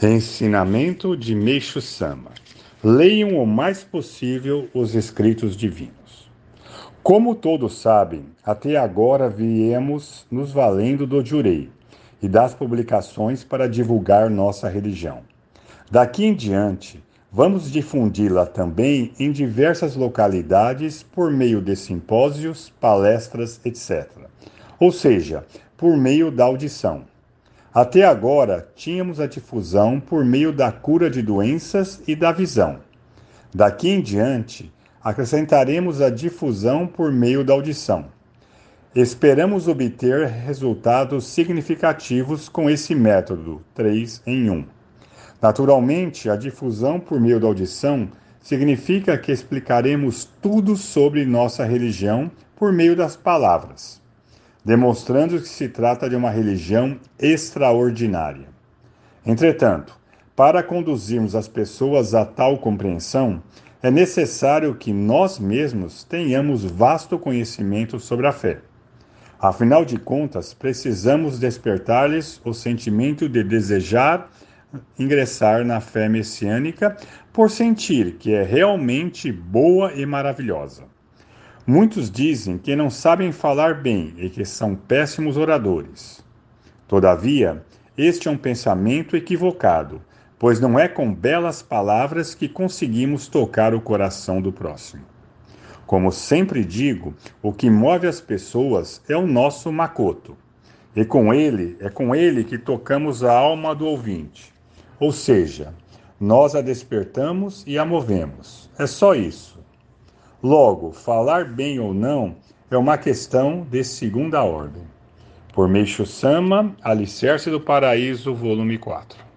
Ensinamento de Meixo Sama. Leiam o mais possível os escritos divinos. Como todos sabem, até agora viemos nos valendo do Jurei e das publicações para divulgar nossa religião. Daqui em diante, vamos difundi-la também em diversas localidades por meio de simpósios, palestras, etc. Ou seja, por meio da audição. Até agora, tínhamos a difusão por meio da cura de doenças e da visão. Daqui em diante, acrescentaremos a difusão por meio da audição. Esperamos obter resultados significativos com esse método 3 em 1. Naturalmente, a difusão por meio da audição significa que explicaremos tudo sobre nossa religião por meio das palavras demonstrando que se trata de uma religião extraordinária. Entretanto, para conduzirmos as pessoas a tal compreensão, é necessário que nós mesmos tenhamos vasto conhecimento sobre a fé. Afinal de contas, precisamos despertar-lhes o sentimento de desejar ingressar na fé messiânica por sentir que é realmente boa e maravilhosa. Muitos dizem que não sabem falar bem e que são péssimos oradores. Todavia, este é um pensamento equivocado, pois não é com belas palavras que conseguimos tocar o coração do próximo. Como sempre digo, o que move as pessoas é o nosso macoto. E com ele, é com ele que tocamos a alma do ouvinte. Ou seja, nós a despertamos e a movemos. É só isso. Logo, falar bem ou não é uma questão de segunda ordem. Por Meixo Sama, Alicerce do Paraíso, volume 4.